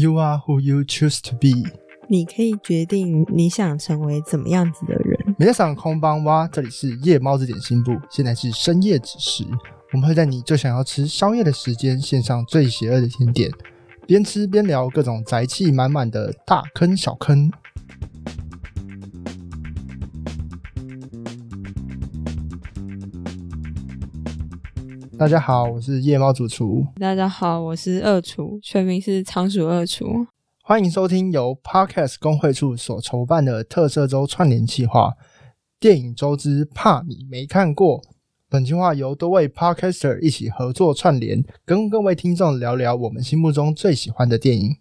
You are who you choose to be。你可以决定你想成为怎么样子的人。每场空帮哇，这里是夜猫子点心部，现在是深夜子时，我们会在你最想要吃宵夜的时间，献上最邪恶的甜点，边吃边聊各种宅气满满的大坑小坑。大家好，我是夜猫主厨。大家好，我是二厨，全名是仓鼠二厨。欢迎收听由 Podcast 工会处所筹办的特色周串联计划——电影周之怕你没看过。本计划由多位 Podcaster 一起合作串联，跟各位听众聊聊我们心目中最喜欢的电影。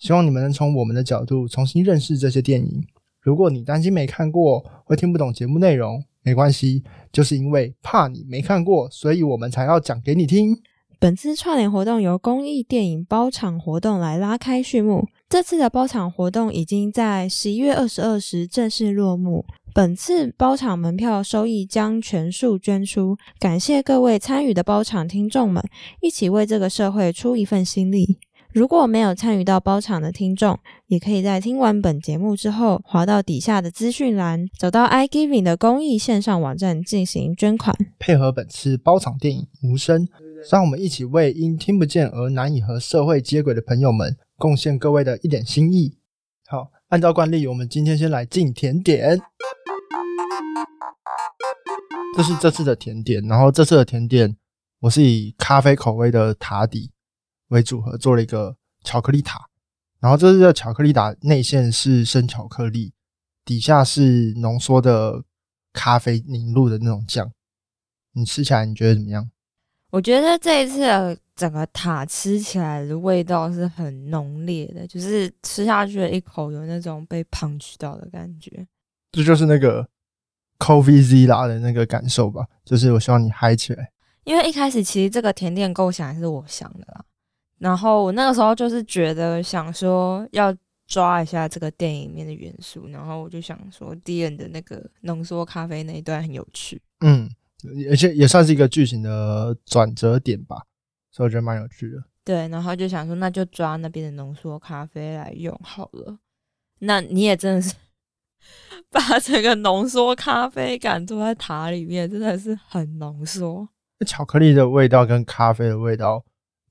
希望你们能从我们的角度重新认识这些电影。如果你担心没看过，会听不懂节目内容。没关系，就是因为怕你没看过，所以我们才要讲给你听。本次串联活动由公益电影包场活动来拉开序幕。这次的包场活动已经在十一月二十二时正式落幕。本次包场门票收益将全数捐出，感谢各位参与的包场听众们，一起为这个社会出一份心力。如果没有参与到包场的听众，也可以在听完本节目之后，滑到底下的资讯栏，找到 iGiving 的公益线上网站进行捐款。配合本次包场电影《无声》，让我们一起为因听不见而难以和社会接轨的朋友们贡献各位的一点心意。好，按照惯例，我们今天先来进甜点。这是这次的甜点，然后这次的甜点我是以咖啡口味的塔底。为组合做了一个巧克力塔，然后这是个巧克力塔内馅是生巧克力，底下是浓缩的咖啡凝露的那种酱。你吃起来你觉得怎么样？我觉得这一次的整个塔吃起来的味道是很浓烈的，就是吃下去的一口有那种被 punch 到的感觉。这就是那个 coffee z 啦的那个感受吧，就是我希望你嗨起来。因为一开始其实这个甜点构想还是我想的啦。然后我那个时候就是觉得想说要抓一下这个电影里面的元素，然后我就想说 d n 的那个浓缩咖啡那一段很有趣，嗯，而且也算是一个剧情的转折点吧，所以我觉得蛮有趣的。对，然后就想说那就抓那边的浓缩咖啡来用好了。那你也真的是 把整个浓缩咖啡感做在塔里面，真的是很浓缩。那巧克力的味道跟咖啡的味道。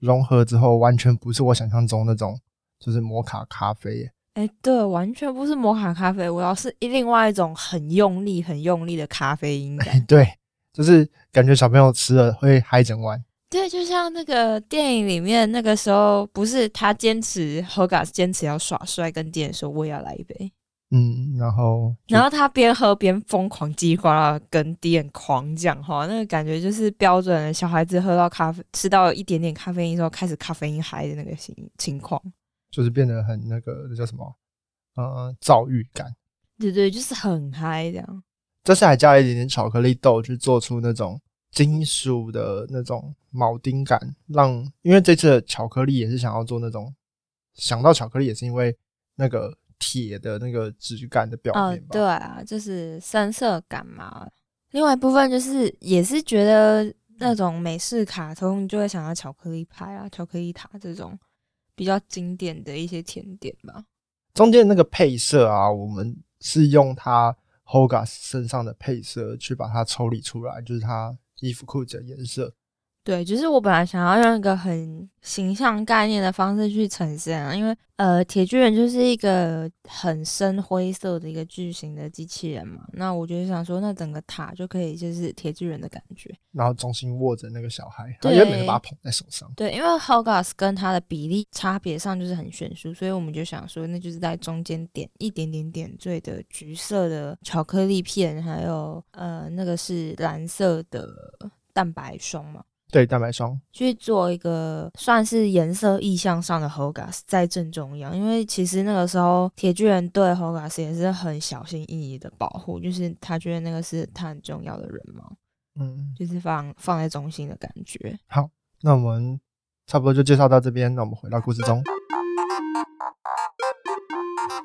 融合之后，完全不是我想象中那种，就是摩卡咖啡。哎，对，完全不是摩卡咖啡，我要是另外一种很用力、很用力的咖啡因感。对，就是感觉小朋友吃了会嗨整晚。对，就像那个电影里面，那个时候不是他坚持 h o g a 坚持要耍帅，跟店员说我也要来一杯。嗯，然后，然后他边喝边疯狂叽里呱啦跟店狂讲话，那个感觉就是标准的小孩子喝到咖啡吃到一点点咖啡因之后开始咖啡因嗨的那个情情况，就是变得很那个叫什么，呃，躁郁感。对对，就是很嗨这样。这次还加了一点点巧克力豆，去做出那种金属的那种铆钉感，让因为这次的巧克力也是想要做那种，想到巧克力也是因为那个。铁的那个质感的表面吧，对啊，就是深色感嘛。另外一部分就是也是觉得那种美式卡通就会想到巧克力派啊、巧克力塔这种比较经典的一些甜点吧。中间那个配色啊，我们是用它 Hogarth 身上的配色去把它抽离出来，就是它衣服裤子的颜色。对，就是我本来想要用一个很形象概念的方式去呈现啊，因为呃，铁巨人就是一个很深灰色的一个巨型的机器人嘛，那我就想说，那整个塔就可以就是铁巨人的感觉，然后中心握着那个小孩，他原本把他捧在手上，对，因为 Hogarth 跟他的比例差别上就是很悬殊，所以我们就想说，那就是在中间点一点点点缀的橘色的巧克力片，还有呃，那个是蓝色的蛋白霜嘛。对蛋白霜去做一个算是颜色意向上的 Hogarth 在正中央，因为其实那个时候铁巨人对 Hogarth 也是很小心翼翼的保护，就是他觉得那个是他很重要的人嘛，嗯，就是放放在中心的感觉。好，那我们差不多就介绍到这边，那我们回到故事中。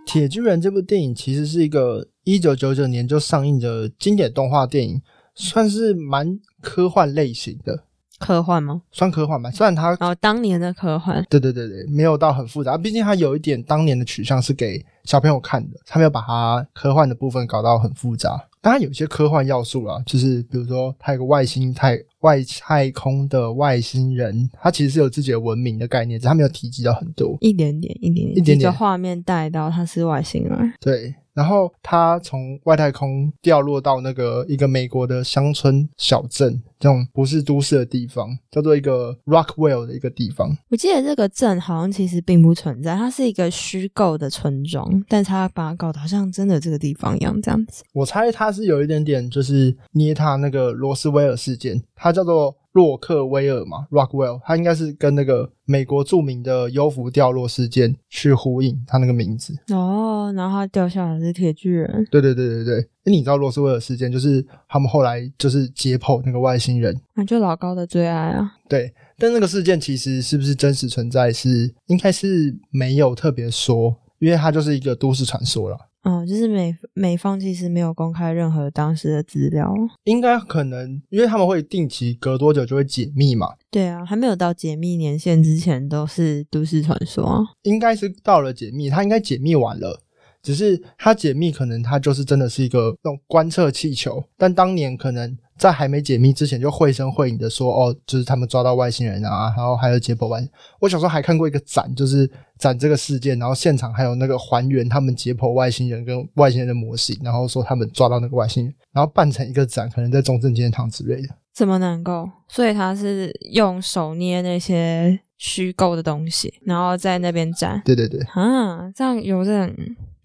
铁巨人这部电影其实是一个一九九九年就上映的经典动画电影，算是蛮科幻类型的。科幻吗？算科幻吧，虽然它哦，当年的科幻，对对对对，没有到很复杂，毕竟它有一点当年的取向是给小朋友看的，他没有把它科幻的部分搞到很复杂。当然有一些科幻要素啦，就是比如说它有个外星太外太空的外星人，他其实是有自己的文明的概念，只是他没有提及到很多。一点点，一点点，一点点画面带到他是外星人。对，然后他从外太空掉落到那个一个美国的乡村小镇，这种不是都市的地方，叫做一个 Rockwell 的一个地方。我记得这个镇好像其实并不存在，它是一个虚构的村庄，但是他把它搞得好像真的这个地方一样，这样子。我猜他是有一点点就是捏他那个罗斯威尔事件，它叫做洛克威尔嘛，Rockwell，他应该是跟那个美国著名的优浮掉落事件去呼应，他那个名字。哦，然后他掉下来是铁巨人，对对对对对，诶你知道洛斯威尔事件就是他们后来就是解剖那个外星人，那就老高的最爱啊。对，但那个事件其实是不是真实存在是应该是没有特别说，因为它就是一个都市传说了。嗯，就是美美方其实没有公开任何当时的资料。应该可能，因为他们会定期隔多久就会解密嘛，对啊，还没有到解密年限之前都是都市传说啊。应该是到了解密，他应该解密完了，只是它解密可能它就是真的是一个那种观测气球，但当年可能在还没解密之前就绘声绘影的说，哦，就是他们抓到外星人啊，然后还有解剖外。我小时候还看过一个展，就是展这个事件，然后现场还有那个还原他们解剖外星人跟外星人的模型，然后说他们抓到那个外星人，然后办成一个展，可能在中正纪念堂之类的。怎么能够？所以他是用手捏那些虚构的东西，然后在那边展对对对，啊，这样有点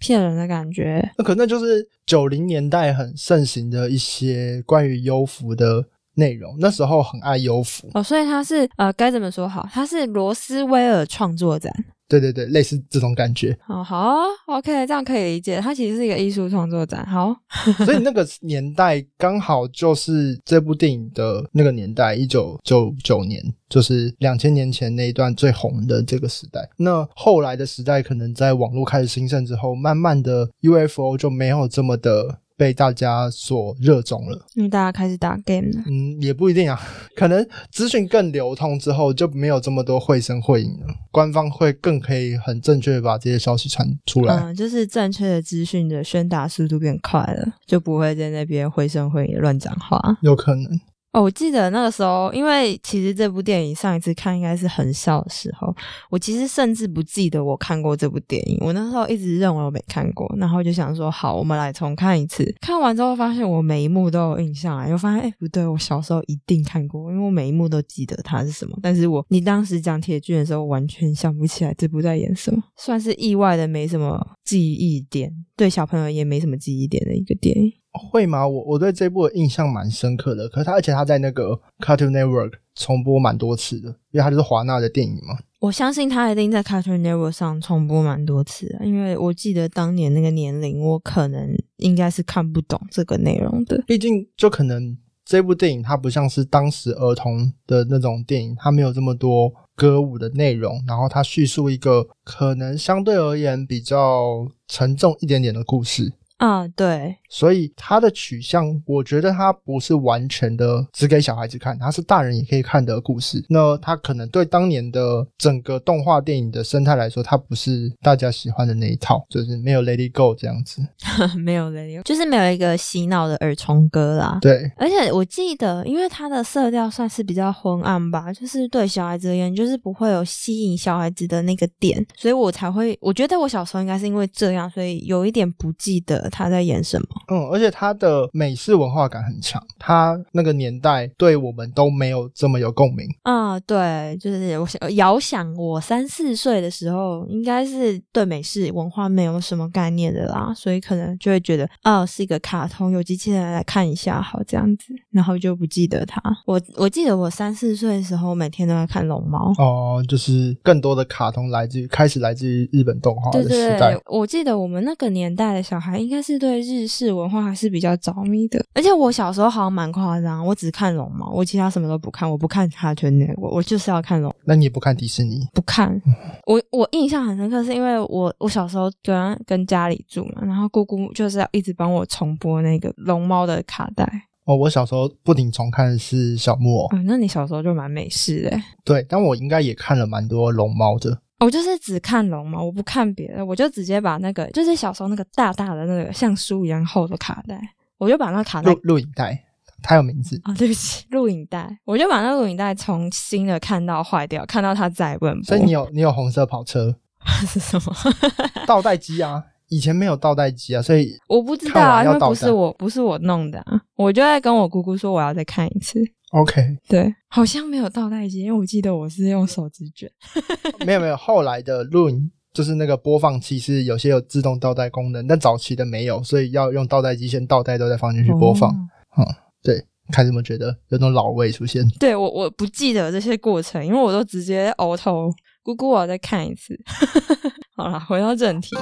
骗人的感觉。那可能就是九零年代很盛行的一些关于优服的内容，那时候很爱优服。哦，所以他是呃，该怎么说好？他是罗斯威尔创作展。对对对，类似这种感觉。哦，好啊，OK，这样可以理解。它其实是一个艺术创作展。好，所以 那个年代刚好就是这部电影的那个年代，一九九九年，就是两千年前那一段最红的这个时代。那后来的时代，可能在网络开始兴盛之后，慢慢的 UFO 就没有这么的被大家所热衷了。因为大家开始打 game 了。嗯，也不一定啊，可能资讯更流通之后，就没有这么多绘声绘影了。官方会更可以很正确的把这些消息传出来。嗯，就是正确的资讯的宣达速度变快了，就不会在那边绘声绘影乱讲话。有可能，哦，我记得那个时候，因为其实这部电影上一次看应该是很小的时候，我其实甚至不记得我看过这部电影。我那时候一直认为我没看过，然后就想说，好，我们来重看一次。看完之后发现我每一幕都有印象啊，又发现哎不对，我小时候一定看过，因为我每一幕都记得它是什么。但是我你当时讲铁军的时候，完全想不起来这部在演什么，算是意外的没什么记忆点，对小朋友也没什么记忆点的一个电影。会吗？我我对这部的印象蛮深刻的，可是他而且他在那个 Cartoon Network 重播蛮多次的，因为他就是华纳的电影嘛。我相信他一定在 Cartoon Network 上重播蛮多次的，因为我记得当年那个年龄，我可能应该是看不懂这个内容的。毕竟就可能这部电影它不像是当时儿童的那种电影，它没有这么多歌舞的内容，然后它叙述一个可能相对而言比较沉重一点点的故事。啊，对，所以它的取向，我觉得它不是完全的只给小孩子看，它是大人也可以看的故事。那它可能对当年的整个动画电影的生态来说，它不是大家喜欢的那一套，就是没有 Let It Go 这样子。没有了，就是没有一个洗脑的耳虫歌啦。对，而且我记得，因为它的色调算是比较昏暗吧，就是对小孩子而言，就是不会有吸引小孩子的那个点，所以我才会，我觉得我小时候应该是因为这样，所以有一点不记得他在演什么。嗯，而且它的美式文化感很强，它那个年代对我们都没有这么有共鸣。啊，对，就是我想遥想我三四岁的时候，应该是对美式文化没有什么概念的啦，所以可能就会觉得，哦，是一个卡通，有机器人来看一下，好这样子，然后就不记得它。我我记得我三四岁的时候，每天都在看龙猫。哦，就是更多的卡通来自于开始来自于日本动画的对对时代对，。我记得我们那个年代的小孩应该是对日式文化还是比较着迷的，而且我小时候好像蛮夸张，我只看龙猫，我其他什么都不看，我不看卡通内，我我就是要看龙。那你也不看迪士尼？不看。我我印象很深刻，是因为我我小时候跟跟家里住嘛，然后姑姑就是要一直帮我重播那个龙猫的卡带。哦，我小时候不停重看的是小木偶，啊、那你小时候就蛮美式的欸。对，但我应该也看了蛮多龙猫的。我就是只看龙嘛，我不看别的，我就直接把那个就是小时候那个大大的那个像书一样厚的卡带，我就把那卡带录录影带，它有名字。啊，对不起，录影带，我就把那录影带从新的看到坏掉，看到它再也不能播。所以你有你有红色跑车 是什么？倒带机啊？以前没有倒带机啊，所以我不知道啊，因为不是我，不是我弄的啊，我就在跟我姑姑说我要再看一次。OK，对，好像没有倒带机，因为我记得我是用手指卷。没有没有。后来的录影就是那个播放器是有些有自动倒带功能，但早期的没有，所以要用倒带机先倒带都再放进去播放。哦对，看怎么觉得有种老味出现。对我我不记得这些过程，因为我都直接 auto。姑姑，我要再看一次。好了，回到正题。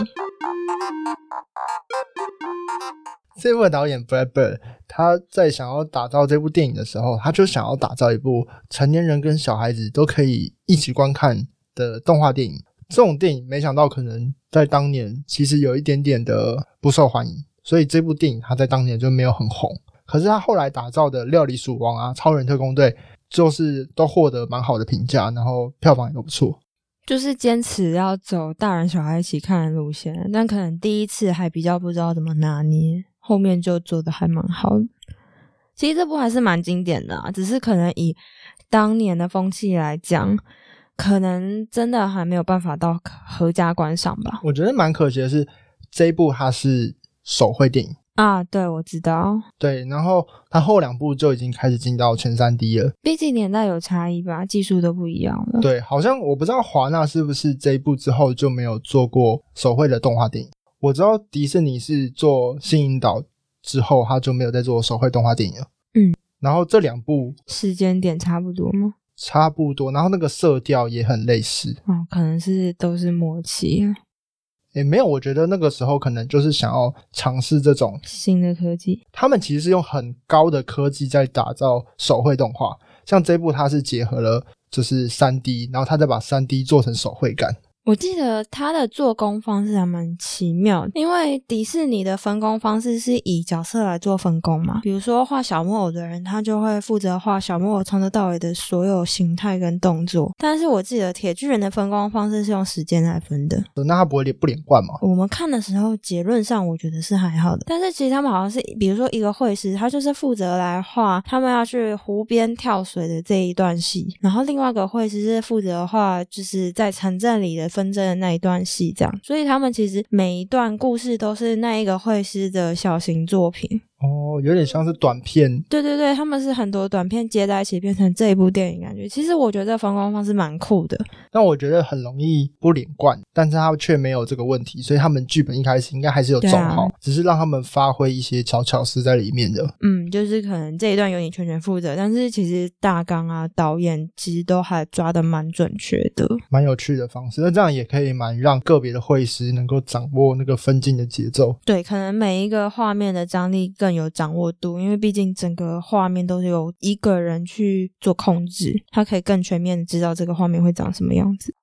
这部的导演 Brad Bird，他在想要打造这部电影的时候，他就想要打造一部成年人跟小孩子都可以一起观看的动画电影。这种电影没想到可能在当年其实有一点点的不受欢迎，所以这部电影他在当年就没有很红。可是他后来打造的《料理鼠王》啊，《超人特工队》就是都获得蛮好的评价，然后票房也都不错。就是坚持要走大人小孩一起看的路线，但可能第一次还比较不知道怎么拿捏，后面就做的还蛮好的。其实这部还是蛮经典的啊，只是可能以当年的风气来讲，可能真的还没有办法到合家观赏吧。我觉得蛮可惜的是，这一部它是手绘电影。啊，对，我知道，对，然后它后两部就已经开始进到前三 D 了。毕竟年代有差异吧，技术都不一样了。对，好像我不知道华纳是不是这一部之后就没有做过手绘的动画电影。我知道迪士尼是做《新引导》之后，他就没有再做手绘动画电影了。嗯，然后这两部时间点差不多吗？差不多，然后那个色调也很类似。哦，可能是都是末期啊也没有，我觉得那个时候可能就是想要尝试这种，新的科技。他们其实是用很高的科技在打造手绘动画。像这部，它是结合了就是三 D，然后他再把三 D 做成手绘感。我记得他的做工方式还蛮奇妙的，因为迪士尼的分工方式是以角色来做分工嘛。比如说画小木偶的人，他就会负责画小木偶从头到尾的所有形态跟动作。但是我记得铁巨人的分工方式是用时间来分的。那他不会连不连贯吗？我们看的时候，结论上我觉得是还好的，但是其实他们好像是，比如说一个绘师，他就是负责来画他们要去湖边跳水的这一段戏，然后另外一个绘师是负责画就是在城镇里的纷争的那一段戏，这样，所以他们其实每一段故事都是那一个绘师的小型作品。哦，有点像是短片。对对对，他们是很多短片接在一起变成这一部电影，感觉其实我觉得分工方式蛮酷的。但我觉得很容易不连贯，但是他却没有这个问题，所以他们剧本一开始应该还是有走对啊好，只是让他们发挥一些小巧思在里面的。嗯，就是可能这一段由你全权负责，但是其实大纲啊、导演其实都还抓的蛮准确的。蛮有趣的方式，那这样也可以蛮让个别的会师能够掌握那个分镜的节奏。对，可能每一个画面的张力更有掌握度，因为毕竟整个画面都是由一个人去做控制，他可以更全面的知道这个画面会长什么样子。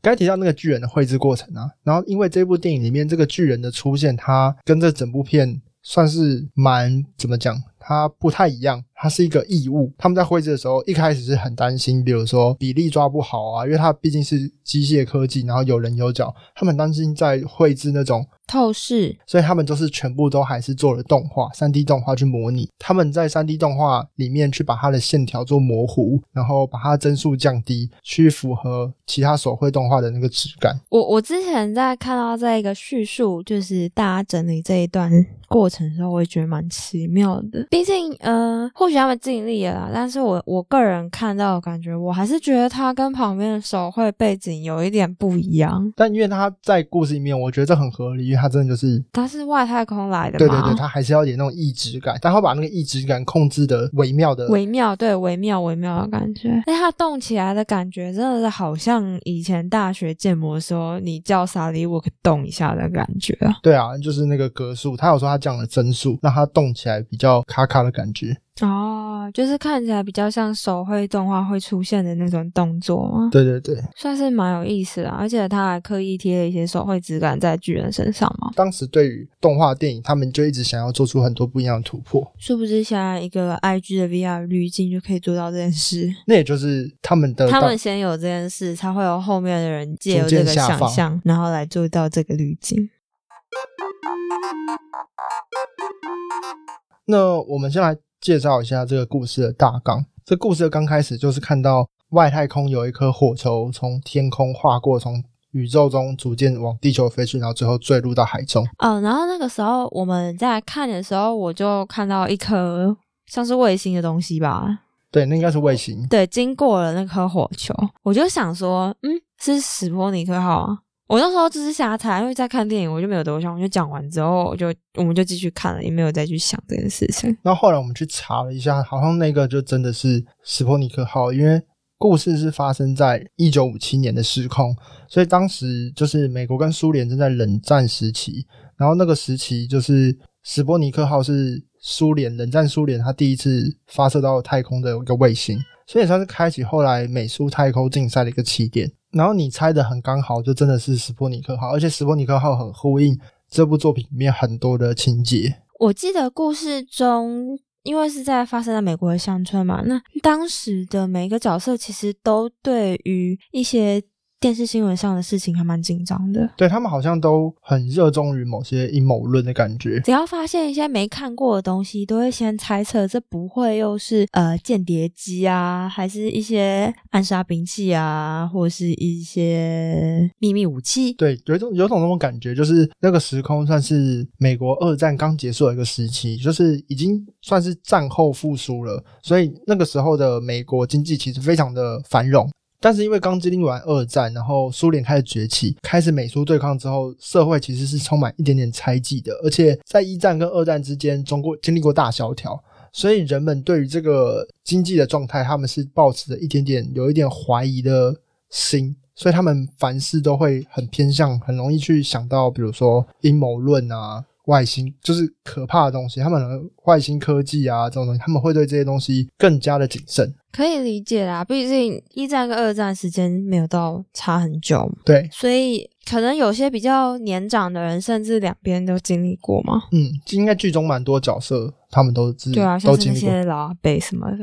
刚才提到那个巨人的绘制过程啊，然后因为这部电影里面这个巨人的出现，它跟这整部片算是蛮怎么讲，它不太一样，它是一个异物。他们在绘制的时候，一开始是很担心，比如说比例抓不好啊，因为它毕竟是机械科技，然后有人有脚，他们很担心在绘制那种透视，所以他们都是全部都还是做了动画，三 D 动画去模拟。他们在三 D 动画里面去把它的线条做模糊，然后把它帧数降低，去符合其他手绘动画的那个质感。我我之前在看到这一个叙述，就是大家整理这一段过程的时候，我也觉得蛮奇妙的。毕竟，呃，或许他们尽力了啦，但是我我个人看到的感觉，我还是觉得他跟旁边的手绘背景有一点不一样。但因为他在故事里面，我觉得这很合理，因为他真的就是。他是外太空来的嘛？对对对，他还是要有点那种异质感，但它把那个异质感控制的微妙的，微妙，对微妙微妙的感觉。哎，他动起来的感觉真的是好像以前大学建模的时候，你叫萨利沃克动一下的感觉啊。对啊，就是那个格数，他有说他降了帧数，让他动起来比较卡卡的感觉。哦，就是看起来比较像手绘动画会出现的那种动作吗？对对对，算是蛮有意思的，而且他还刻意贴了一些手绘质感在巨人身上嘛。当时对于动画电影，他们就一直想要做出很多不一样的突破。殊不知，现在一个 IG 的 VR 滤镜就可以做到这件事。那也就是他们的他们先有这件事，才会有后面的人借由这个想象，然后来做到这个滤镜。那我们先来介绍一下这个故事的大纲。这故事的刚开始就是看到外太空有一颗火球从天空划过，从宇宙中逐渐往地球飞去，然后最后坠入到海中。嗯，然后那个时候我们在看的时候，我就看到一颗像是卫星的东西吧？对，那应该是卫星。对，经过了那颗火球，我就想说，嗯，是史波尼克号啊。我那时候只是瞎猜，因为在看电影，我就没有多想。我就讲完之后，我就我们就继续看了，也没有再去想这件事情。那后来我们去查了一下，好像那个就真的是史波尼克号，因为故事是发生在一九五七年的时空，所以当时就是美国跟苏联正在冷战时期，然后那个时期就是史波尼克号是苏联冷战苏联它第一次发射到太空的一个卫星，所以算是开启后来美苏太空竞赛的一个起点。然后你猜的很刚好，就真的是史波尼克号，而且史波尼克号很呼应这部作品里面很多的情节。我记得故事中，因为是在发生在美国的乡村嘛，那当时的每一个角色其实都对于一些。电视新闻上的事情还蛮紧张的，对他们好像都很热衷于某些阴谋论的感觉。只要发现一些没看过的东西，都会先猜测这不会又是呃间谍机啊，还是一些暗杀兵器啊，或是一些秘密武器。对，有一种有种那种感觉，就是那个时空算是美国二战刚结束的一个时期，就是已经算是战后复苏了，所以那个时候的美国经济其实非常的繁荣。但是因为刚经历完二战，然后苏联开始崛起，开始美苏对抗之后，社会其实是充满一点点猜忌的。而且在一战跟二战之间，中国经历过大萧条，所以人们对于这个经济的状态，他们是抱持着一点点有一点怀疑的心，所以他们凡事都会很偏向，很容易去想到，比如说阴谋论啊。外星就是可怕的东西，他们外星科技啊这种东西，他们会对这些东西更加的谨慎。可以理解啦，毕竟一战跟二战时间没有到差很久，对，所以可能有些比较年长的人，甚至两边都经历过嘛。嗯，应该剧中蛮多角色，他们都对啊，像是那些老阿伯什么的，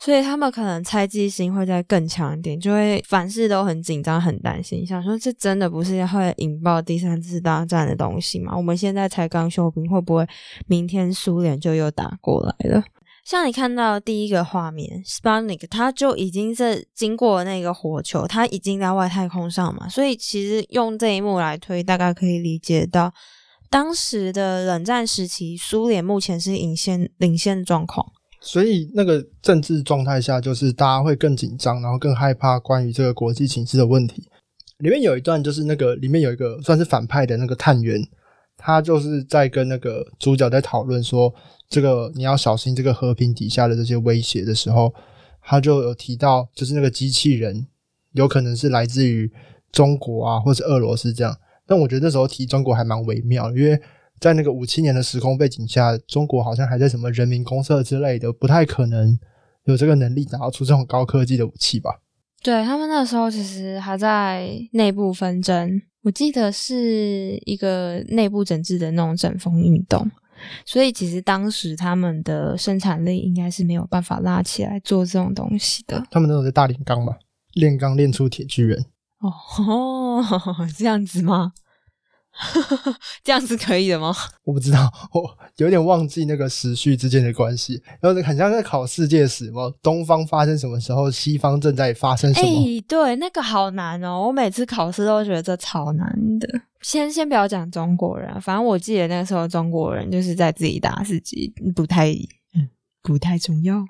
所以他们可能猜忌心会再更强一点，就会凡事都很紧张、很担心，想说这真的不是会引爆第三次大战的东西吗？我们现在才刚休兵，会不会明天苏联就又打过来了？像你看到第一个画面，Sputnik，它就已经是经过那个火球，它已经在外太空上嘛，所以其实用这一幕来推，大概可以理解到当时的冷战时期，苏联目前是领先领先状况。所以那个政治状态下，就是大家会更紧张，然后更害怕关于这个国际形势的问题。里面有一段就是那个里面有一个算是反派的那个探员。他就是在跟那个主角在讨论说，这个你要小心这个和平底下的这些威胁的时候，他就有提到，就是那个机器人有可能是来自于中国啊，或是俄罗斯这样。但我觉得那时候提中国还蛮微妙，因为在那个五七年的时空背景下，中国好像还在什么人民公社之类的，不太可能有这个能力打造出这种高科技的武器吧。对他们那时候其实还在内部纷争，我记得是一个内部整治的那种整风运动，所以其实当时他们的生产力应该是没有办法拉起来做这种东西的。他们那种在大炼钢嘛，炼钢炼出铁巨人。哦，这样子吗？这样是可以的吗？我不知道，我有点忘记那个时序之间的关系。然后很像在考世界史嘛，东方发生什么时候，西方正在发生什么？哎，对，那个好难哦。我每次考试都觉得这超难的。先先不要讲中国人，反正我记得那个时候中国人就是在自己打自己，不太嗯不太重要。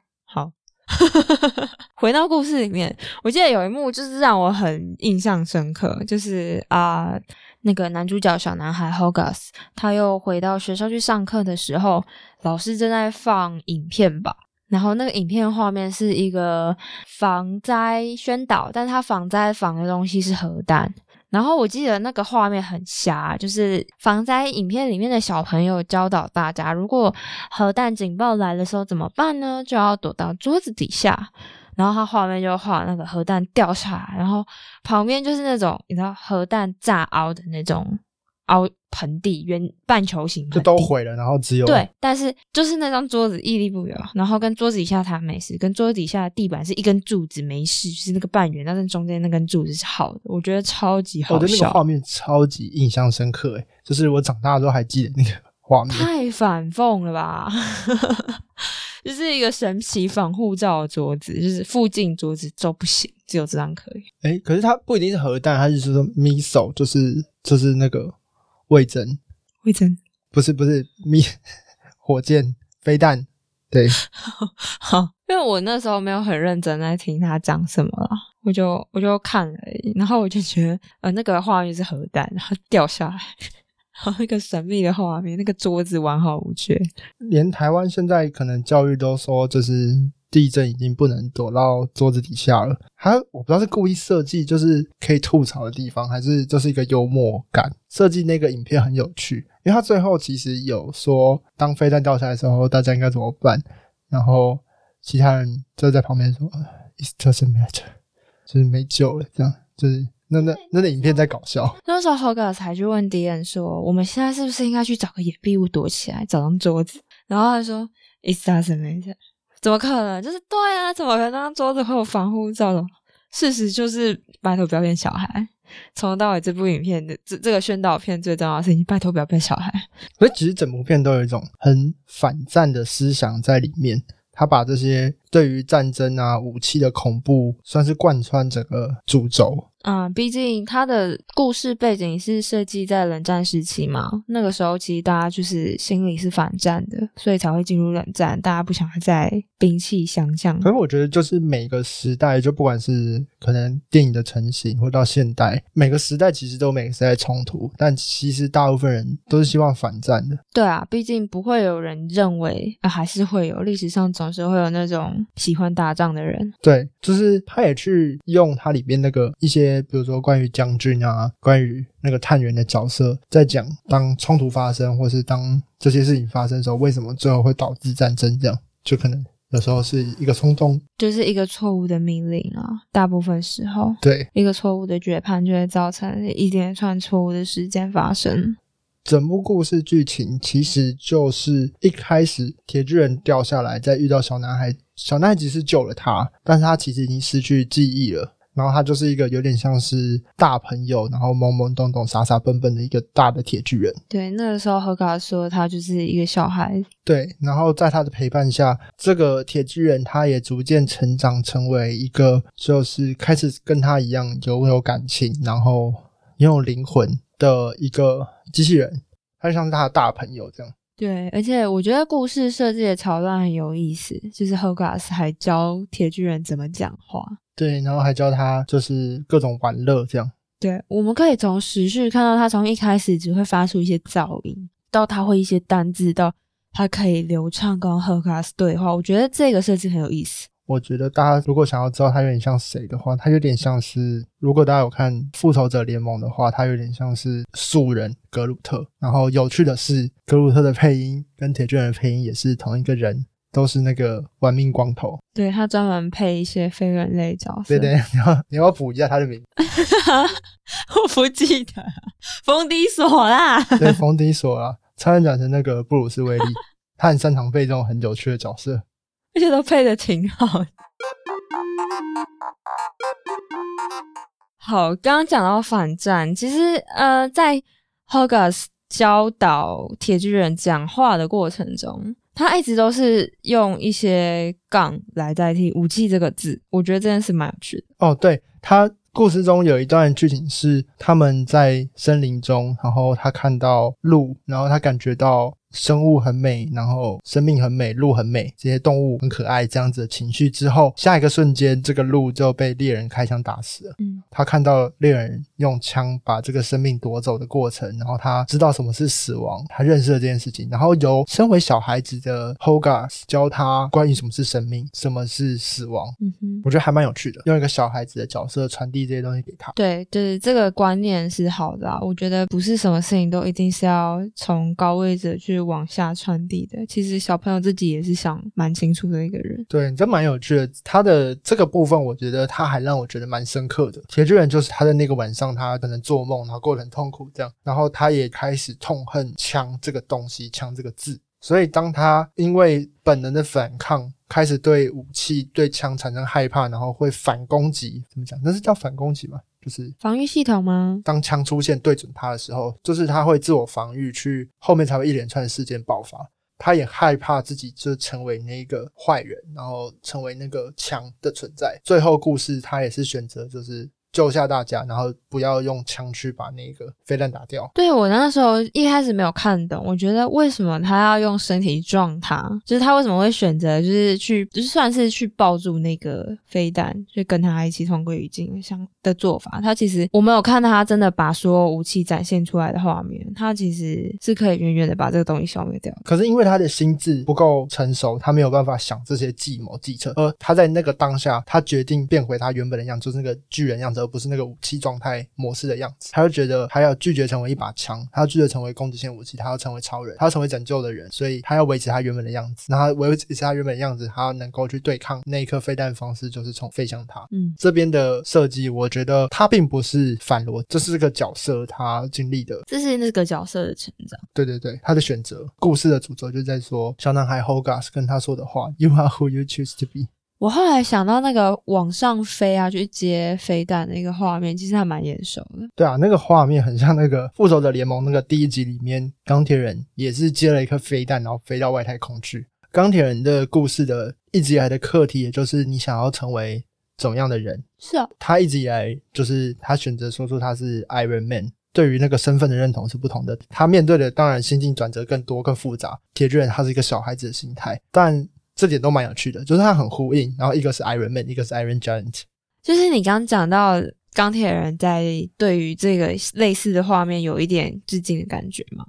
回到故事里面，我记得有一幕就是让我很印象深刻，就是啊。那个男主角小男孩 Hogas，他又回到学校去上课的时候，老师正在放影片吧。然后那个影片画面是一个防灾宣导，但他防灾防的东西是核弹。然后我记得那个画面很瞎，就是防灾影片里面的小朋友教导大家，如果核弹警报来的时候怎么办呢？就要躲到桌子底下。然后他画面就画那个核弹掉下来，然后旁边就是那种你知道核弹炸凹的那种凹盆地，圆半球形盆就，都毁了，然后只有对，但是就是那张桌子屹立不摇，然后跟桌子底下它没事，跟桌子底下的地板是一根柱子没事，就是那个半圆，但是中间那根柱子是好的，我觉得超级好我觉得那个，画面超级印象深刻，诶，就是我长大之后还记得那个画面。太反讽了吧！就是一个神奇防护罩的桌子，就是附近桌子都不行，只有这张可以。哎，可是它不一定是核弹，它是说 missile，就是就是那个味噌，魏征，不是不是咪 火箭飞弹，对，好，因为我那时候没有很认真在听他讲什么了，我就我就看了而已，然后我就觉得呃那个画面是核弹，然后掉下来，然后那个神秘的画面，那个桌子完好无缺。连台湾现在可能教育都说，就是地震已经不能躲到桌子底下了。他我不知道是故意设计，就是可以吐槽的地方，还是就是一个幽默感设计。那个影片很有趣，因为他最后其实有说，当飞弹掉下来的时候，大家应该怎么办？然后其他人就在旁边说：“It doesn't matter，就是没救了。”这样就是那那那个影片在搞笑。那时候 Hogarth 才去问敌人说：“我们现在是不是应该去找个掩蔽物躲起来，找张桌子？”然后他说：“It doesn't matter。”怎么可能？就是对啊，怎么可能那张桌子会有防护罩的？事实就是拜托不要变小孩。从头到尾这部影片的这这个宣导片最重要的事情，拜托不要变小孩。所以其实整部片都有一种很反战的思想在里面。他把这些对于战争啊、武器的恐怖，算是贯穿整个主轴。啊、毕竟它的故事背景是设计在冷战时期嘛，那个时候其实大家就是心里是反战的，所以才会进入冷战，大家不想再兵器相向。可是我觉得，就是每个时代，就不管是可能电影的成型，或到现代，每个时代其实都有每个时代冲突，但其实大部分人都是希望反战的。对啊，毕竟不会有人认为啊，还是会有历史上总是会有那种喜欢打仗的人。对，就是他也去用它里边那个一些，比如说关于将军啊，关于那个探员的角色，在讲当冲突发生，或是当这些事情发生的时候，为什么最后会导致战争？这样就可能有时候是一个冲动。就是一个错误的命令啊，大部分时候对，一个错误的决判就会造成一连串错误的事件发生。整部故事剧情其实就是一开始铁巨人掉下来，再遇到小男孩，小男孩其实救了他，但是他其实已经失去记忆了。然后他就是一个有点像是大朋友，然后懵懵懂懂、傻傻笨笨的一个大的铁巨人。对，那个时候何卡说他就是一个小孩，对，然后在他的陪伴下，这个铁巨人他也逐渐成长成为一个，就是开始跟他一样拥有感情，然后拥有灵魂的一个机器人。他就像是他的大朋友这样。对，而且我觉得故事设计的桥段很有意思，就是 Hogarth 还教铁巨人怎么讲话。对，然后还教他就是各种玩乐这样。对，我们可以从时序看到他从一开始只会发出一些噪音，到他会一些单字，到他可以流畅跟 Hogarth 对话。我觉得这个设计很有意思。我觉得大家如果想要知道他有点像谁的话，他有点像是，如果大家有看《复仇者联盟》的话，他有点像是素人格鲁特。然后有趣的是，格鲁特的配音跟铁巨人的配音也是同一个人，都是那个玩命光头。对他专门配一些非人类角色。对对，你要你要补一下他的名字，我不记得，冯迪索啦。对，冯迪索啦，差点讲成那个布鲁斯威利，他很擅长配这种很有趣的角色。而且都配的挺好的。好，刚刚讲到反战，其实呃，在 Hogarth 教导铁巨人讲话的过程中，他一直都是用一些杠来代替武器这个字，我觉得真的是蛮有趣的。哦，对，他故事中有一段剧情是他们在森林中，然后他看到鹿，然后他感觉到生物很美，然后生命很美，鹿很美，这些动物很可爱，这样子的情绪之后，下一个瞬间，这个鹿就被猎人开枪打死了。嗯，他看到猎人用枪把这个生命夺走的过程，然后他知道什么是死亡，他认识了这件事情，然后由身为小孩子的 Hogarth 教他关于什么是生命，什么是死亡。嗯哼，我觉得还蛮有趣的，用一个小孩子的角色传递这些东西给他。对，就是这个观念是好的啊。我觉得不是什么事情都一定是要从高位者去往下传递的。其实小朋友自己也是想蛮清楚的一个人。对，这蛮有趣的。他的这个部分，我觉得他还让我觉得蛮深刻的。铁巨人就是他在那个晚上，他可能做梦，然后过得很痛苦，这样，然后他也开始痛恨枪这个东西，枪这个字。所以当他因为本能的反抗，开始对武器、对枪产生害怕，然后会反攻击，怎么讲？那是叫反攻击吗？就是防御系统吗？当枪出现对准他的时候，就是他会自我防御，去后面才会一连串的事件爆发。他也害怕自己就成为那个坏人，然后成为那个枪的存在。最后故事他也是选择就是救下大家，然后不要用枪去把那个飞弹打掉。对我那时候一开始没有看懂，我觉得为什么他要用身体撞他？就是他为什么会选择就是去，就算是去抱住那个飞弹，就跟他一起同归于尽相的做法。他其实我没有看到他真的把所有武器展现出来的画面，他其实是可以远远的把这个东西消灭掉。可是因为他的心智不够成熟，他没有办法想这些计谋计策，而他在那个当下，他决定变回他原本的样子，就是那个巨人样子，而不是那个武器状态模式的样子。他就觉得他要拒绝成为一把枪，他要拒绝成为攻击性武器，他要成为超人，他要成为拯救的人，所以他要维持他原本的样子。那他维持他原本的样子，他能够去对抗那一颗飞弹的方式，就是从飞向他。嗯，这边的设计，我觉得他并不是反逻，这是个角色他经历的。这是那个角色的成长。对对对，他的选择，故事的主轴就在说小男孩 Hogarth 跟他说的话：“You are who you choose to be。我后来想到那个往上飞啊，去接飞弹那个画面，其实还蛮眼熟的。”对啊，那个画面很像那个《复仇者联盟》那个第一集里面，钢铁人也是接了一颗飞弹，然后飞到外太空去。钢铁人的故事的一直以来的课题，也就是你想要成为怎么样的人。是啊，他一直以来就是他选择说出他是 Iron Man，对于那个身份的认同是不同的。他面对的当然心境转折更多、更复杂。铁巨人他是一个小孩子的心态，但这点都蛮有趣的，就是它很呼应。然后一个是 Iron Man，一个是 Iron Giant。就是你刚刚讲到钢铁人在对于这个类似的画面有一点致敬的感觉嘛，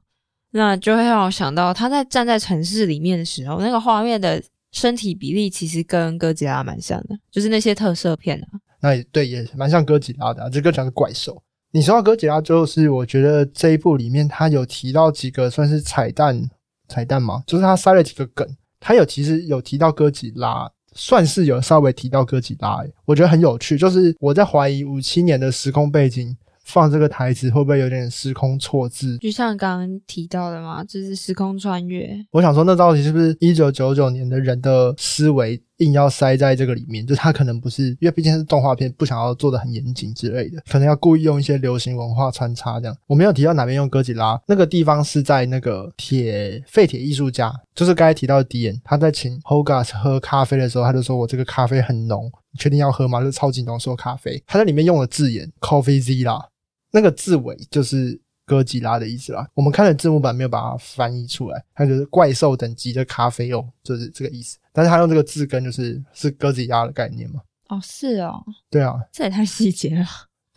那就会让我想到他在站在城市里面的时候，那个画面的身体比例其实跟哥吉拉蛮像的，就是那些特色片啊。那也对，也蛮像哥吉拉的、啊。这个讲的怪兽，你说到哥吉拉，就是我觉得这一部里面他有提到几个算是彩蛋，彩蛋嘛，就是他塞了几个梗。他有其实有提到哥吉拉，算是有稍微提到哥吉拉、我觉得很有趣。就是我在怀疑五七年的时空背景放这个台词会不会有点时空错字？就像刚刚提到的嘛，就是时空穿越。我想说，那到底是不是一九九九年的人的思维硬要塞在这个里面？就他可能不是，因为毕竟是动画片，不想要做的很严谨之类的，可能要故意用一些流行文化穿插这样。我没有提到哪边用哥吉拉，那个地方是在那个铁废铁艺术家，就是刚才提到的迪恩，他在请 Hogarth 喝咖啡的时候，他就说我这个咖啡很浓，你确定要喝吗？就是超级浓缩咖啡。他在里面用了字眼 Coffee Zilla，那个字尾就是。哥吉拉的意思啦，我们看了字幕版没有把它翻译出来，它就是怪兽等级的咖啡哦，就是这个意思。但是它用这个字根就是是哥吉拉的概念嘛？哦，是哦，对啊，这也太细节了。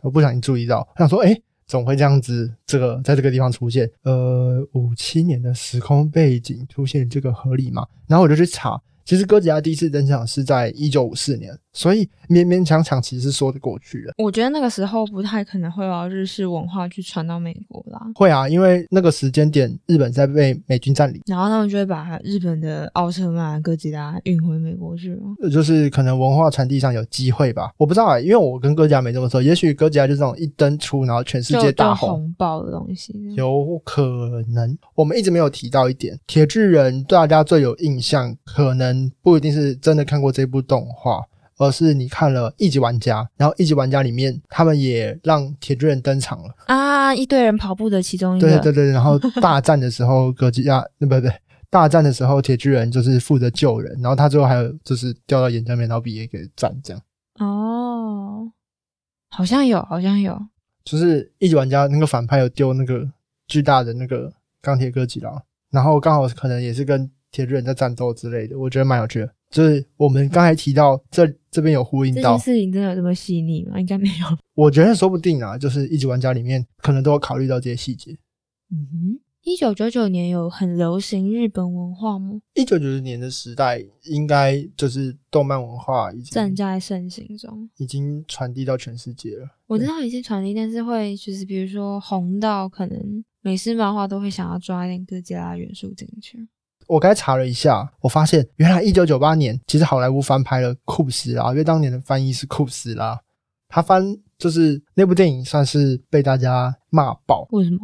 我不小心注意到，我想说，哎，怎么会这样子？这个在这个地方出现，呃，五七年的时空背景出现这个合理吗？然后我就去查，其实哥吉拉第一次登场是在一九五四年，所以勉勉强强其实是说得过去的。我觉得那个时候不太可能会把日式文化去传到美国啦，会啊，因为那个时间点日本在被美军占领，然后他们就会把日本的奥特曼、哥吉拉运回美国去就是可能文化传递上有机会吧，我不知道啊、因为我跟哥吉拉没这么说，也许哥吉拉就这种一登出，然后全世界大红。红爆的东西，有可能，我们一直没有提到一点，铁巨人对大家最有印象，可能不一定是真的看过这部动画，而是你看了一级玩家，然后一级玩家里面他们也让铁巨人登场了，啊，一堆人跑步的其中一个，对对对，然后大战的时候，哥吉亚，那不不，大战的时候，铁巨人就是负责救人，然后他最后还有就是掉到岩浆里面，然后比也给斩这样。哦，好像有，好像有，就是一级玩家那个反派有丢那个巨大的那个钢铁哥吉拉，然后刚好可能也是跟铁巨人在战斗之类的，我觉得蛮有趣的。就是我们刚才提到这这边有呼应到这件，事情真的有这么细腻吗？应该没有。我觉得说不定啊，就是一级玩家里面可能都有考虑到这些细节。嗯哼，一九九九年有很流行日本文化吗？一九九九年的时代，应该就是动漫文化已经正在盛行中。已经传递到全世界了。我知道已经传递，但是会就是比如说红到可能美式漫画都会想要抓一点哥吉拉元素进去。我刚才查了一下，我发现原来一九九八年其实好莱坞翻拍了库斯拉，因为当年的翻译是库斯拉，他翻就是那部电影算是被大家骂爆，为什么？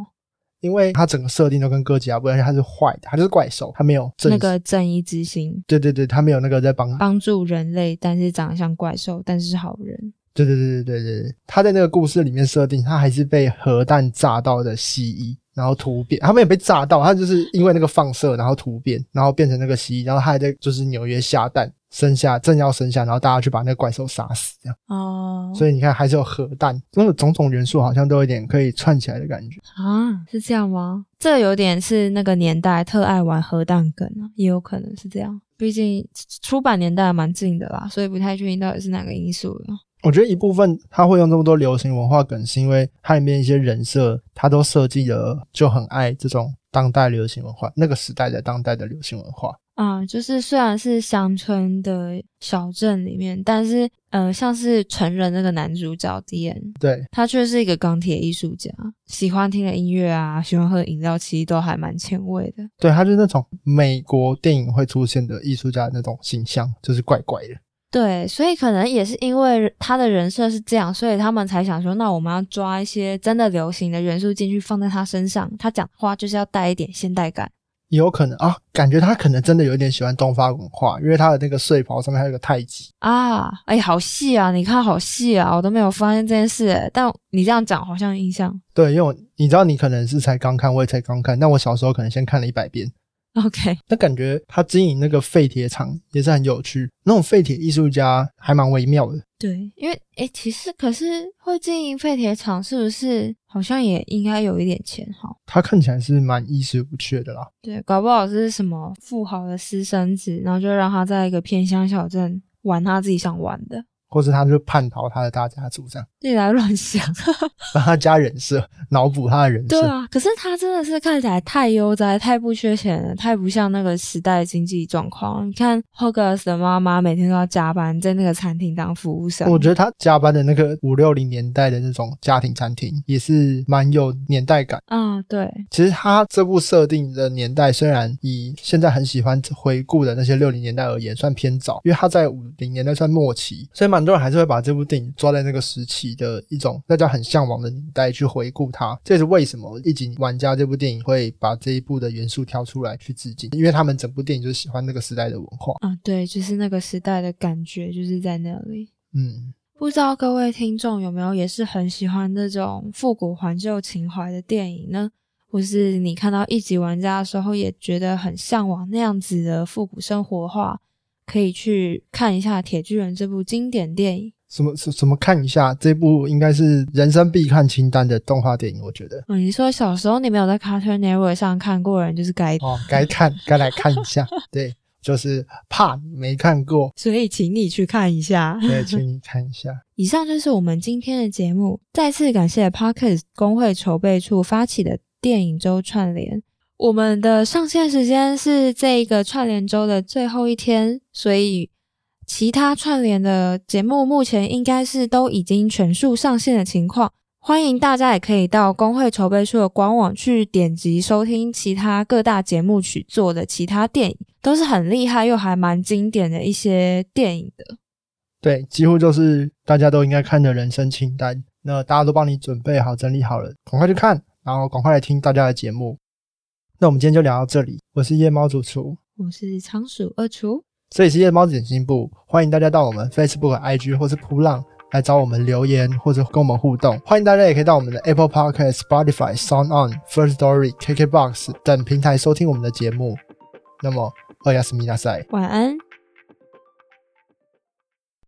因为他整个设定都跟哥吉拉不一样，而且它是坏的，他就是怪兽，他没有正那个正义之心。对对对，他没有那个在帮，帮助人类，但是长得像怪兽，但是是好人。对对对对对对对，他在那个故事里面设定，他还是被核弹炸到的蜥蜴，然后突变，他没有被炸到，他就是因为那个放射，然后突变，然后变成那个蜥蜴，然后他还在就是纽约下蛋生下，正要生下，然后大家去把那个怪兽杀死，这样，哦，所以你看还是有核弹，那个种种元素好像都有点可以串起来的感觉。啊，是这样吗？这有点是那个年代特爱玩核弹梗啊，也有可能是这样。毕竟出版年代蛮近的啦，所以不太确定到底是哪个因素了。我觉得一部分他会用这么多流行文化梗，是因为它里面一些人设，他都设计的就很爱这种当代流行文化，那个时代的当代的流行文化。啊，就是虽然是乡村的小镇里面，但是呃，像是成人那个男主角 D N，对，他却是一个钢铁艺术家，喜欢听的音乐啊，喜欢喝饮料，其实都还蛮前卫的。对，他就是那种美国电影会出现的艺术家那种形象，就是怪怪的。对，所以可能也是因为他的人设是这样，所以他们才想说，那我们要抓一些真的流行的元素进去放在他身上，他讲话就是要带一点现代感。也有可能啊，感觉他可能真的有点喜欢东方文化，因为他的那个睡袍上面还有个太极。啊，哎，好细啊！你看好细啊，我都没有发现这件事欸，但你这样讲好像有印象。对，因为我你知道你可能是才刚看，我也才刚看，但我小时候可能先看了一百遍。OK，那感觉他经营那个废铁厂也是很有趣，那种废铁艺术家还蛮微妙的。对，因为哎，其实可是会经营废铁厂，是不是好像也应该有一点钱哈？他看起来是蛮衣食不缺的啦。对，搞不好是什么富豪的私生子，然后就让他在一个偏乡小镇玩他自己想玩的，或是他就叛逃他的大家族这样，自己来乱想。帮他加人设，脑补他的人设。对啊，可是他真的是看起来太悠哉、太不缺钱了，太不像那个时代的经济状况。你看 Hogarth 的妈妈每天都要加班在那个餐厅当服务生，我觉得他加班的那个五六零年代的那种家庭餐厅也是蛮有年代感。啊，对，其实他这部设定的年代，虽然以现在很喜欢回顾的那些六零年代而言，算偏早，因为他在五零年代算末期，所以蛮很多人还是会把这部电影抓在那个时期的一种大家很向往的年代去回顾它。这也是为什么《一级玩家》这部电影会把这一部的元素挑出来去致敬，因为他们整部电影就是喜欢那个时代的文化。啊，对，就是那个时代的感觉，就是在那里。嗯，不知道各位听众有没有也是很喜欢这种复古怀旧情怀的电影呢？或是你看到一级玩家的时候，也觉得很向往那样子的复古生活化，可以去看一下《铁巨人》这部经典电影。什么什什么看一下这部应该是人生必看清单的动画电影，我觉得嗯，你说小时候你没有在 Cartoon Network 上看过的人，就是该，哦该看该来看一下。对，就是怕你没看过，所以请你去看一下。对，请你看一下。以上就是我们今天的节目，再次感谢 Parkes 工会筹备处发起的电影周串联。我们的上线时间是这一个串联周的最后一天，所以其他串联的节目目前应该是都已经全数上线的情况。欢迎大家也可以到工会筹备处的官网去点击收听其他各大节目曲做的其他电影，都是很厉害又还蛮经典的一些电影的。对，几乎就是大家都应该看的人生清单。那大家都帮你准备好、整理好了，赶快去看，然后赶快来听大家的节目。那我们今天就聊到这里。我是夜猫主厨，我是仓鼠二厨。这里是夜猫子点心部，欢迎大家到我们 Facebook、IG 或是扑浪来找我们留言或者跟我们互动。欢迎大家也可以到我们的 Apple Podcast、Spotify、Sound On、First Story、KKBox 等平台收听我们的节目。那么，二亚斯米纳赛。晚安。